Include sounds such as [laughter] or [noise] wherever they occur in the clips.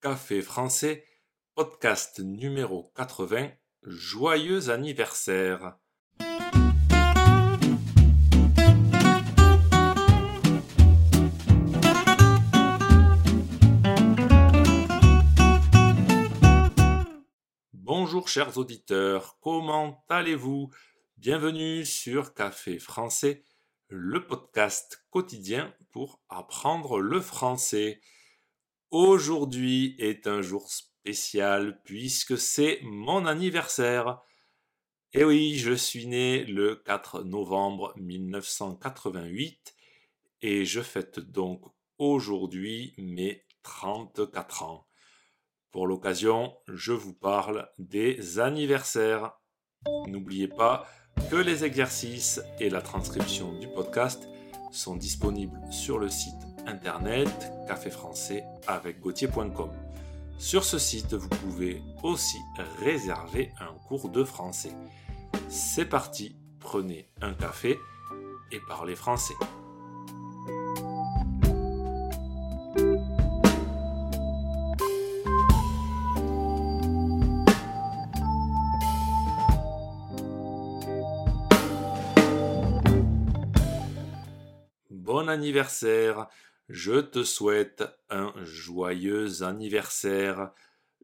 Café français, podcast numéro 80. Joyeux anniversaire. Bonjour chers auditeurs, comment allez-vous? Bienvenue sur Café français, le podcast quotidien pour apprendre le français. Aujourd'hui est un jour spécial puisque c'est mon anniversaire. Et oui, je suis né le 4 novembre 1988 et je fête donc aujourd'hui mes 34 ans. Pour l'occasion, je vous parle des anniversaires. N'oubliez pas que les exercices et la transcription du podcast sont disponibles sur le site internet café français avec gauthier.com. Sur ce site, vous pouvez aussi réserver un cours de français. C'est parti, prenez un café et parlez français. Bon anniversaire je te souhaite un joyeux anniversaire.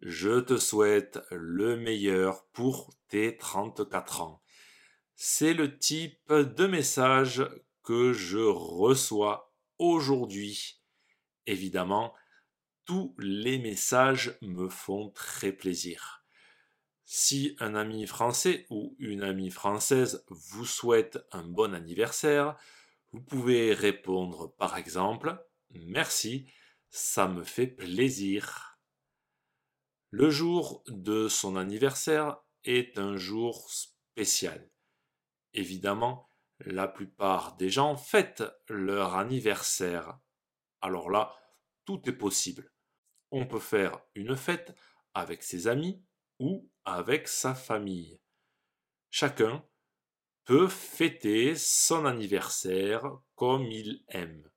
Je te souhaite le meilleur pour tes 34 ans. C'est le type de message que je reçois aujourd'hui. Évidemment, tous les messages me font très plaisir. Si un ami français ou une amie française vous souhaite un bon anniversaire, vous pouvez répondre par exemple Merci, ça me fait plaisir. Le jour de son anniversaire est un jour spécial. Évidemment, la plupart des gens fêtent leur anniversaire. Alors là, tout est possible. On peut faire une fête avec ses amis ou avec sa famille. Chacun peut fêter son anniversaire comme il aime.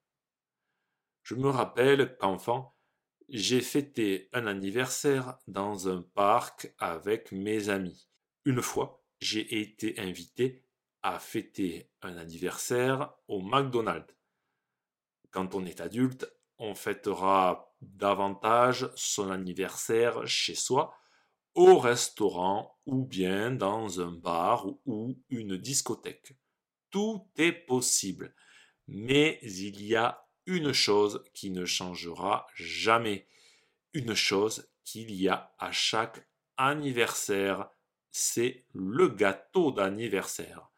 Je me rappelle qu'enfant, j'ai fêté un anniversaire dans un parc avec mes amis. Une fois, j'ai été invité à fêter un anniversaire au McDonald's. Quand on est adulte, on fêtera davantage son anniversaire chez soi, au restaurant ou bien dans un bar ou une discothèque. Tout est possible, mais il y a une chose qui ne changera jamais, une chose qu'il y a à chaque anniversaire, c'est le gâteau d'anniversaire.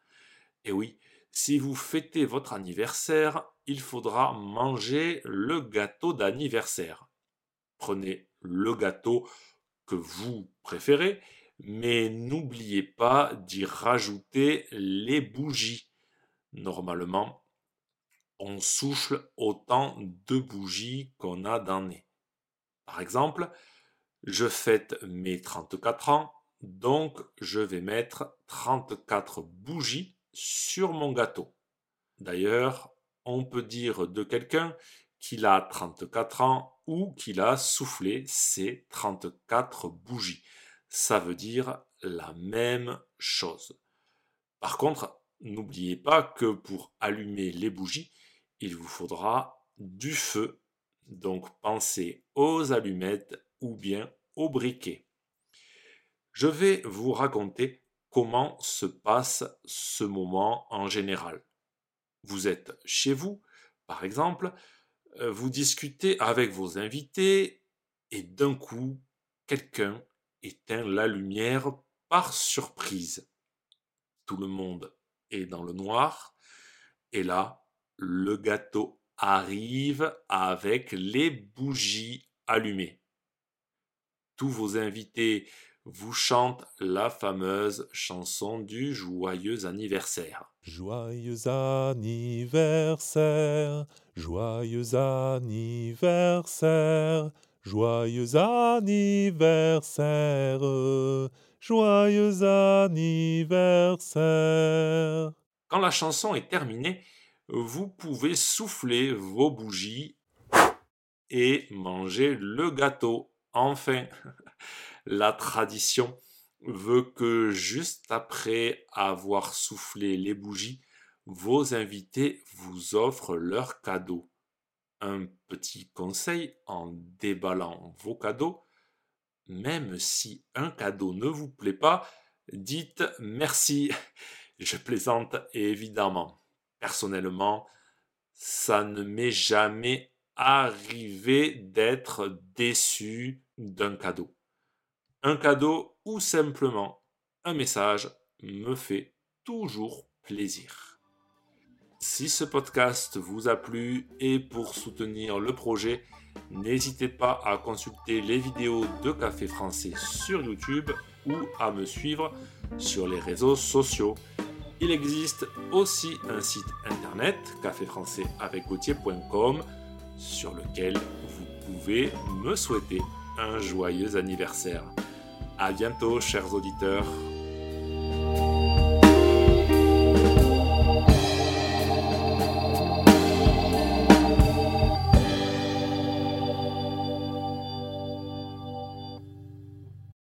Et oui, si vous fêtez votre anniversaire, il faudra manger le gâteau d'anniversaire. Prenez le gâteau que vous préférez, mais n'oubliez pas d'y rajouter les bougies. Normalement, on souffle autant de bougies qu'on a d'années. Par exemple, je fête mes 34 ans, donc je vais mettre 34 bougies sur mon gâteau. D'ailleurs, on peut dire de quelqu'un qu'il a 34 ans ou qu'il a soufflé ses 34 bougies. Ça veut dire la même chose. Par contre, n'oubliez pas que pour allumer les bougies, il vous faudra du feu. Donc pensez aux allumettes ou bien aux briquets. Je vais vous raconter comment se passe ce moment en général. Vous êtes chez vous, par exemple, euh, vous discutez avec vos invités et d'un coup, quelqu'un éteint la lumière par surprise. Tout le monde est dans le noir et là, le gâteau arrive avec les bougies allumées. Tous vos invités vous chantent la fameuse chanson du joyeux anniversaire. Joyeux anniversaire, joyeux anniversaire, joyeux anniversaire, joyeux anniversaire. Quand la chanson est terminée, vous pouvez souffler vos bougies et manger le gâteau. Enfin, [laughs] la tradition veut que juste après avoir soufflé les bougies, vos invités vous offrent leurs cadeaux. Un petit conseil en déballant vos cadeaux, même si un cadeau ne vous plaît pas, dites merci. [laughs] Je plaisante évidemment. Personnellement, ça ne m'est jamais arrivé d'être déçu d'un cadeau. Un cadeau ou simplement un message me fait toujours plaisir. Si ce podcast vous a plu et pour soutenir le projet, n'hésitez pas à consulter les vidéos de Café Français sur YouTube ou à me suivre sur les réseaux sociaux. Il existe aussi un site internet, caféfrançaisavecgautier.com, sur lequel vous pouvez me souhaiter un joyeux anniversaire. À bientôt, chers auditeurs.